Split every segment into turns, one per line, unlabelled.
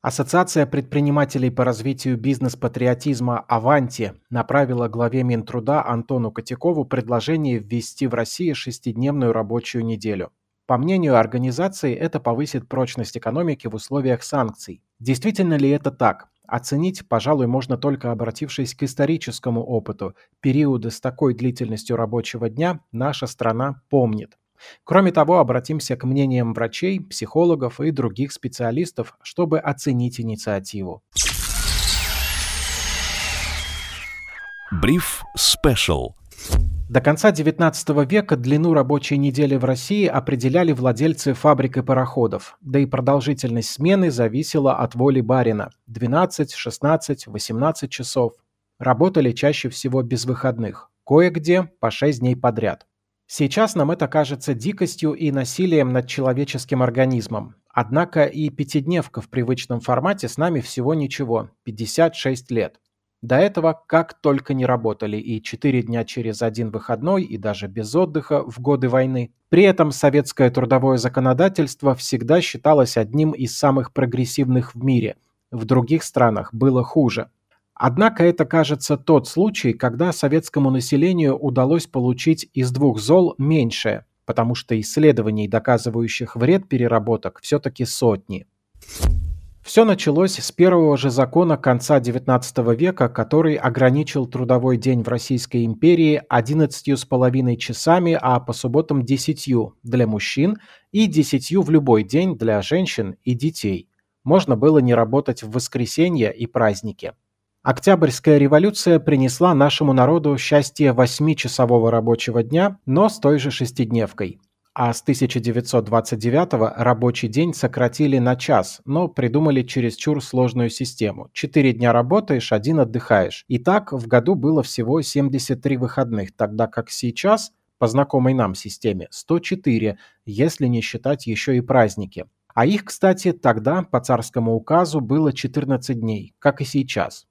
Ассоциация предпринимателей по развитию бизнес-патриотизма «Аванти» направила главе Минтруда Антону Котякову предложение ввести в России шестидневную рабочую неделю. По мнению организации, это повысит прочность экономики в условиях санкций. Действительно ли это так? Оценить, пожалуй, можно только обратившись к историческому опыту. Периоды с такой длительностью рабочего дня наша страна помнит. Кроме того, обратимся к мнениям врачей, психологов и других специалистов, чтобы оценить инициативу.
Бриф Спешл.
До конца XIX века длину рабочей недели в России определяли владельцы фабрик и пароходов, да и продолжительность смены зависела от воли барина – 12, 16, 18 часов. Работали чаще всего без выходных, кое-где по 6 дней подряд. Сейчас нам это кажется дикостью и насилием над человеческим организмом. Однако и пятидневка в привычном формате с нами всего ничего – 56 лет. До этого как только не работали и 4 дня через один выходной, и даже без отдыха в годы войны. При этом советское трудовое законодательство всегда считалось одним из самых прогрессивных в мире. В других странах было хуже. Однако это, кажется, тот случай, когда советскому населению удалось получить из двух зол меньшее, потому что исследований, доказывающих вред переработок, все-таки сотни. Все началось с первого же закона конца XIX века, который ограничил трудовой день в Российской империи 11,5 часами, а по субботам 10 для мужчин и 10 в любой день для женщин и детей. Можно было не работать в воскресенье и праздники. Октябрьская революция принесла нашему народу счастье восьмичасового рабочего дня, но с той же шестидневкой. А с 1929 рабочий день сократили на час, но придумали чересчур сложную систему. Четыре дня работаешь, один отдыхаешь. И так в году было всего 73 выходных, тогда как сейчас, по знакомой нам системе, 104, если не считать еще и праздники. А их, кстати, тогда по царскому указу было 14 дней, как и сейчас.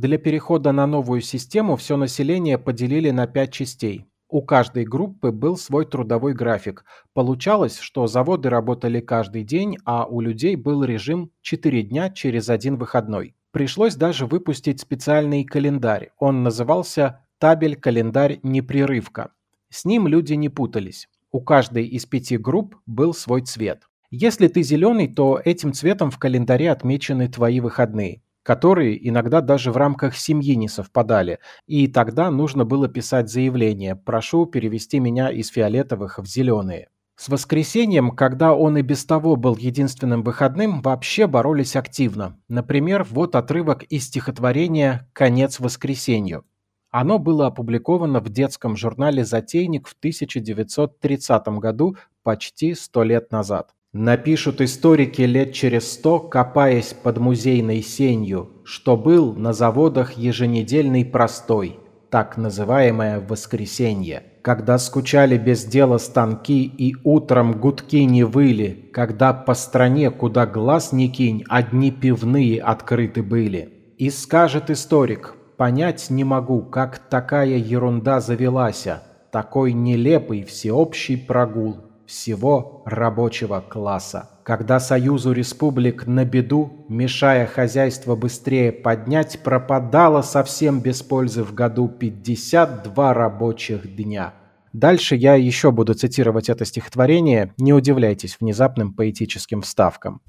Для перехода на новую систему все население поделили на пять частей. У каждой группы был свой трудовой график. Получалось, что заводы работали каждый день, а у людей был режим 4 дня через один выходной. Пришлось даже выпустить специальный календарь. Он назывался «Табель-календарь непрерывка». С ним люди не путались. У каждой из пяти групп был свой цвет. Если ты зеленый, то этим цветом в календаре отмечены твои выходные которые иногда даже в рамках семьи не совпадали, и тогда нужно было писать заявление «прошу перевести меня из фиолетовых в зеленые». С воскресеньем, когда он и без того был единственным выходным, вообще боролись активно. Например, вот отрывок из стихотворения «Конец воскресенью». Оно было опубликовано в детском журнале «Затейник» в 1930 году, почти сто лет назад. Напишут историки лет через сто, копаясь под музейной сенью, что был на заводах еженедельный простой, так называемое воскресенье, когда скучали без дела станки и утром гудки не выли, когда по стране, куда глаз не кинь, одни пивные открыты были. И скажет историк, понять не могу, как такая ерунда завелася, такой нелепый всеобщий прогул всего рабочего класса. Когда Союзу республик на беду, мешая хозяйство быстрее поднять, пропадало совсем без пользы в году 52 рабочих дня. Дальше я еще буду цитировать это стихотворение, не удивляйтесь внезапным поэтическим вставкам.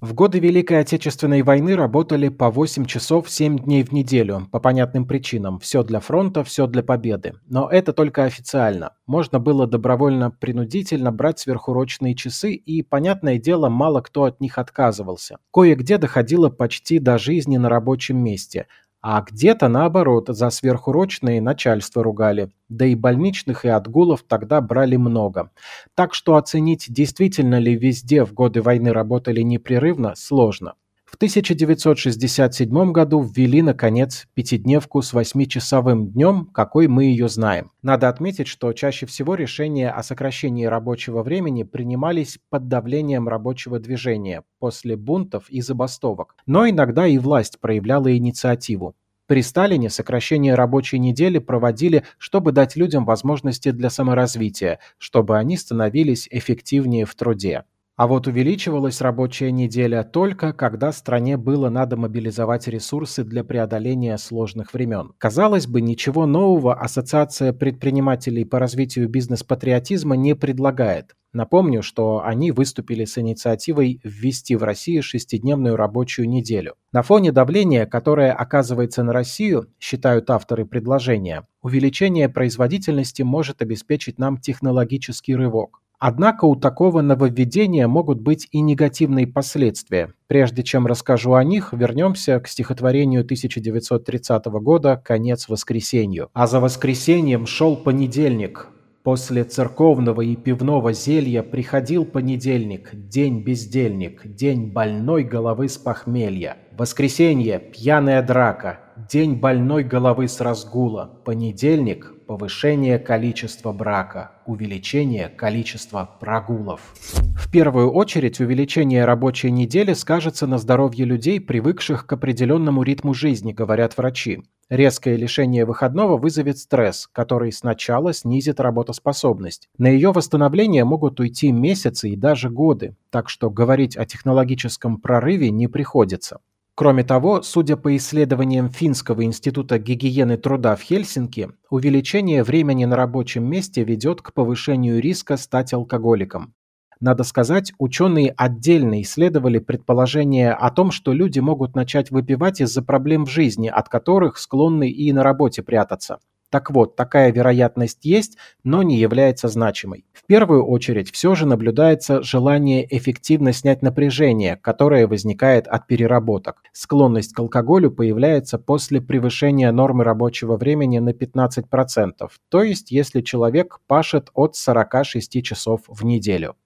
В годы Великой Отечественной войны работали по 8 часов 7 дней в неделю, по понятным причинам. Все для фронта, все для победы. Но это только официально. Можно было добровольно-принудительно брать сверхурочные часы, и, понятное дело, мало кто от них отказывался. Кое-где доходило почти до жизни на рабочем месте, а где-то, наоборот, за сверхурочные начальство ругали. Да и больничных и отгулов тогда брали много. Так что оценить, действительно ли везде в годы войны работали непрерывно, сложно. В 1967 году ввели, наконец, пятидневку с восьмичасовым днем, какой мы ее знаем. Надо отметить, что чаще всего решения о сокращении рабочего времени принимались под давлением рабочего движения после бунтов и забастовок. Но иногда и власть проявляла инициативу. При Сталине сокращение рабочей недели проводили, чтобы дать людям возможности для саморазвития, чтобы они становились эффективнее в труде. А вот увеличивалась рабочая неделя только, когда стране было надо мобилизовать ресурсы для преодоления сложных времен. Казалось бы, ничего нового Ассоциация предпринимателей по развитию бизнес-патриотизма не предлагает. Напомню, что они выступили с инициативой ввести в Россию шестидневную рабочую неделю. На фоне давления, которое оказывается на Россию, считают авторы предложения, увеличение производительности может обеспечить нам технологический рывок. Однако у такого нововведения могут быть и негативные последствия. Прежде чем расскажу о них, вернемся к стихотворению 1930 года «Конец воскресенью». А за воскресеньем шел понедельник. После церковного и пивного зелья приходил понедельник, день бездельник, день больной головы с похмелья. Воскресенье – пьяная драка, день больной головы с разгула. Понедельник – повышение количества брака, увеличение количества прогулов. В первую очередь увеличение рабочей недели скажется на здоровье людей, привыкших к определенному ритму жизни, говорят врачи. Резкое лишение выходного вызовет стресс, который сначала снизит работоспособность. На ее восстановление могут уйти месяцы и даже годы, так что говорить о технологическом прорыве не приходится. Кроме того, судя по исследованиям Финского института гигиены труда в Хельсинки, увеличение времени на рабочем месте ведет к повышению риска стать алкоголиком. Надо сказать, ученые отдельно исследовали предположение о том, что люди могут начать выпивать из-за проблем в жизни, от которых склонны и на работе прятаться. Так вот, такая вероятность есть, но не является значимой. В первую очередь все же наблюдается желание эффективно снять напряжение, которое возникает от переработок. Склонность к алкоголю появляется после превышения нормы рабочего времени на 15%, то есть если человек пашет от 46 часов в неделю.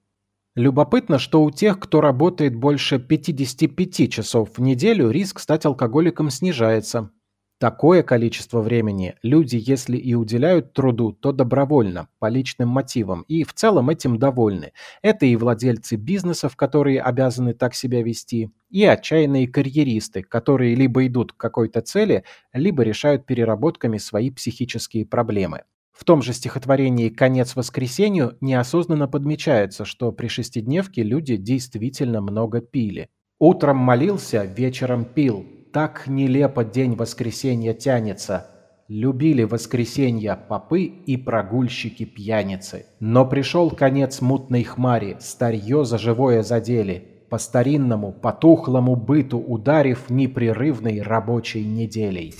Любопытно, что у тех, кто работает больше 55 часов в неделю, риск стать алкоголиком снижается, Такое количество времени люди, если и уделяют труду, то добровольно, по личным мотивам, и в целом этим довольны. Это и владельцы бизнесов, которые обязаны так себя вести, и отчаянные карьеристы, которые либо идут к какой-то цели, либо решают переработками свои психические проблемы. В том же стихотворении «Конец воскресенью» неосознанно подмечается, что при шестидневке люди действительно много пили. Утром молился, вечером пил, так нелепо день воскресенья тянется. Любили воскресенья попы и прогульщики-пьяницы. Но пришел конец мутной хмари, старье за живое задели, по старинному, потухлому быту ударив непрерывной рабочей неделей.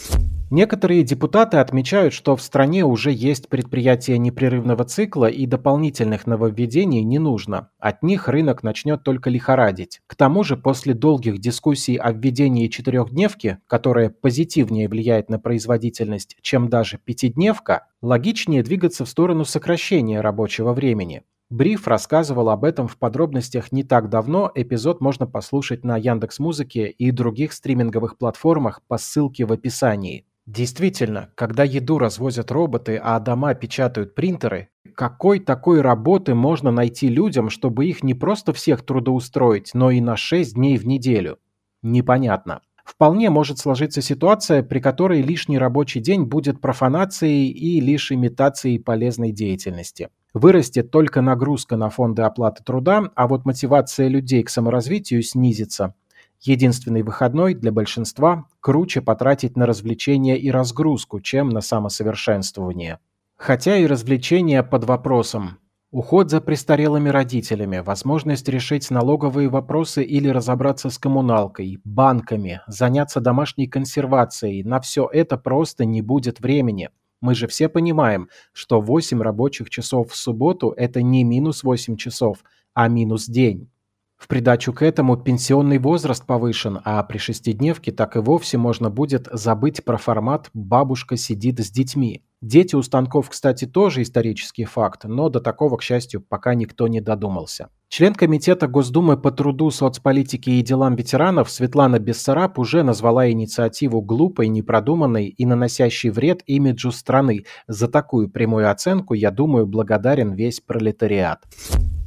Некоторые депутаты отмечают, что в стране уже есть предприятия непрерывного цикла и дополнительных нововведений не нужно. От них рынок начнет только лихорадить. К тому же, после долгих дискуссий о введении четырехдневки, которая позитивнее влияет на производительность, чем даже пятидневка, логичнее двигаться в сторону сокращения рабочего времени. Бриф рассказывал об этом в подробностях не так давно, эпизод можно послушать на Яндекс.Музыке и других стриминговых платформах по ссылке в описании. Действительно, когда еду развозят роботы, а дома печатают принтеры, какой такой работы можно найти людям, чтобы их не просто всех трудоустроить, но и на 6 дней в неделю? Непонятно. Вполне может сложиться ситуация, при которой лишний рабочий день будет профанацией и лишь имитацией полезной деятельности. Вырастет только нагрузка на фонды оплаты труда, а вот мотивация людей к саморазвитию снизится. Единственный выходной для большинства круче потратить на развлечения и разгрузку, чем на самосовершенствование. Хотя и развлечения под вопросом. Уход за престарелыми родителями, возможность решить налоговые вопросы или разобраться с коммуналкой, банками, заняться домашней консервацией, на все это просто не будет времени. Мы же все понимаем, что 8 рабочих часов в субботу – это не минус 8 часов, а минус день. В придачу к этому пенсионный возраст повышен, а при шестидневке так и вовсе можно будет забыть про формат «бабушка сидит с детьми». Дети у станков, кстати, тоже исторический факт, но до такого, к счастью, пока никто не додумался. Член Комитета Госдумы по труду, соцполитике и делам ветеранов Светлана Бессараб уже назвала инициативу глупой, непродуманной и наносящей вред имиджу страны. За такую прямую оценку, я думаю, благодарен весь пролетариат.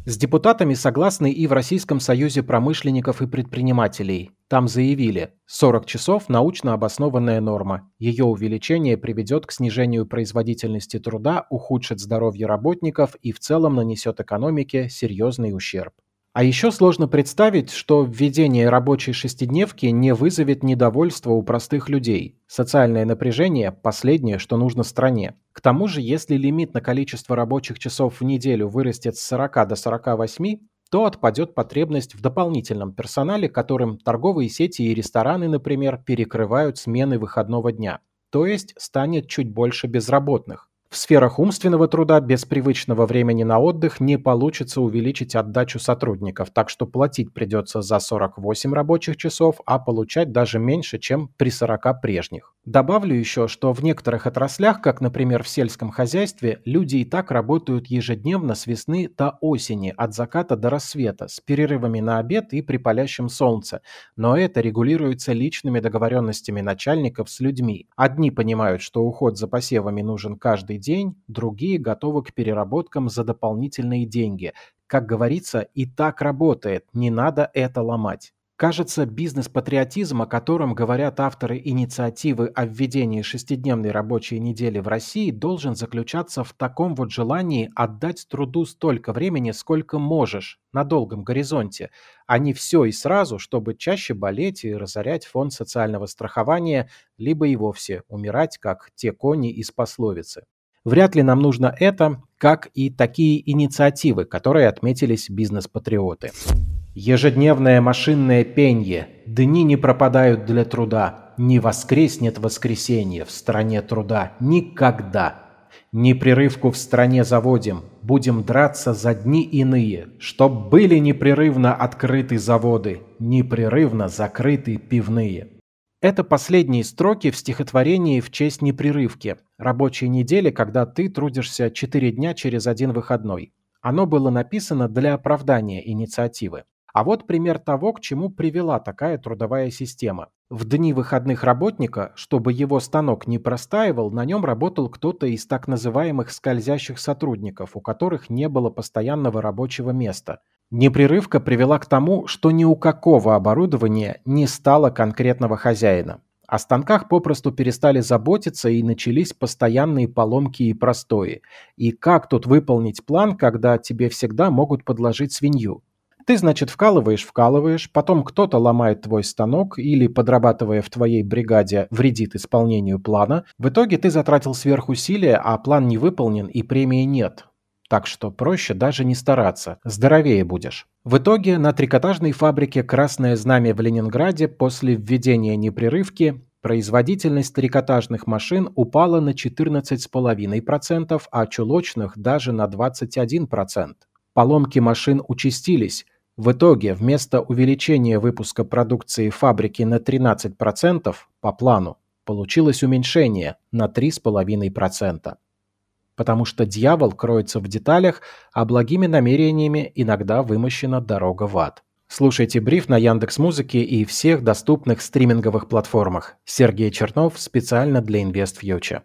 С депутатами согласны и в Российском союзе промышленников и предпринимателей. Там заявили, 40 часов – научно обоснованная норма. Ее увеличение приведет к снижению производительности труда, ухудшит здоровье работников и в целом нанесет экономике серьезный ущерб. А еще сложно представить, что введение рабочей шестидневки не вызовет недовольства у простых людей. Социальное напряжение – последнее, что нужно стране. К тому же, если лимит на количество рабочих часов в неделю вырастет с 40 до 48, то отпадет потребность в дополнительном персонале, которым торговые сети и рестораны, например, перекрывают смены выходного дня. То есть станет чуть больше безработных. В сферах умственного труда без привычного времени на отдых не получится увеличить отдачу сотрудников, так что платить придется за 48 рабочих часов, а получать даже меньше, чем при 40 прежних. Добавлю еще, что в некоторых отраслях, как, например, в сельском хозяйстве, люди и так работают ежедневно с весны до осени, от заката до рассвета, с перерывами на обед и при палящем солнце. Но это регулируется личными договоренностями начальников с людьми. Одни понимают, что уход за посевами нужен каждый день, другие готовы к переработкам за дополнительные деньги. Как говорится, и так работает, не надо это ломать. Кажется, бизнес-патриотизм, о котором говорят авторы инициативы о введении шестидневной рабочей недели в России, должен заключаться в таком вот желании отдать труду столько времени, сколько можешь, на долгом горизонте, а не все и сразу, чтобы чаще болеть и разорять фонд социального страхования, либо и вовсе умирать, как те кони из пословицы. Вряд ли нам нужно это, как и такие инициативы, которые отметились бизнес-патриоты. Ежедневное машинное пенье, дни не пропадают для труда, не воскреснет воскресенье в стране труда никогда. Непрерывку в стране заводим, будем драться за дни иные, чтоб были непрерывно открыты заводы, непрерывно закрыты пивные. Это последние строки в стихотворении в честь непрерывки, рабочей недели, когда ты трудишься 4 дня через один выходной. Оно было написано для оправдания инициативы. А вот пример того, к чему привела такая трудовая система. В дни выходных работника, чтобы его станок не простаивал, на нем работал кто-то из так называемых скользящих сотрудников, у которых не было постоянного рабочего места. Непрерывка привела к тому, что ни у какого оборудования не стало конкретного хозяина. О станках попросту перестали заботиться и начались постоянные поломки и простои. И как тут выполнить план, когда тебе всегда могут подложить свинью? Ты, значит, вкалываешь, вкалываешь, потом кто-то ломает твой станок или, подрабатывая в твоей бригаде, вредит исполнению плана. В итоге ты затратил сверхусилия, а план не выполнен и премии нет. Так что проще даже не стараться, здоровее будешь. В итоге на трикотажной фабрике «Красное знамя» в Ленинграде после введения непрерывки производительность трикотажных машин упала на 14,5%, а чулочных даже на 21%. Поломки машин участились, в итоге вместо увеличения выпуска продукции фабрики на 13% по плану получилось уменьшение на 3,5%. Потому что дьявол кроется в деталях, а благими намерениями иногда вымощена дорога в ад. Слушайте бриф на Яндекс Музыке и всех доступных стриминговых платформах. Сергей Чернов специально для InvestFuture.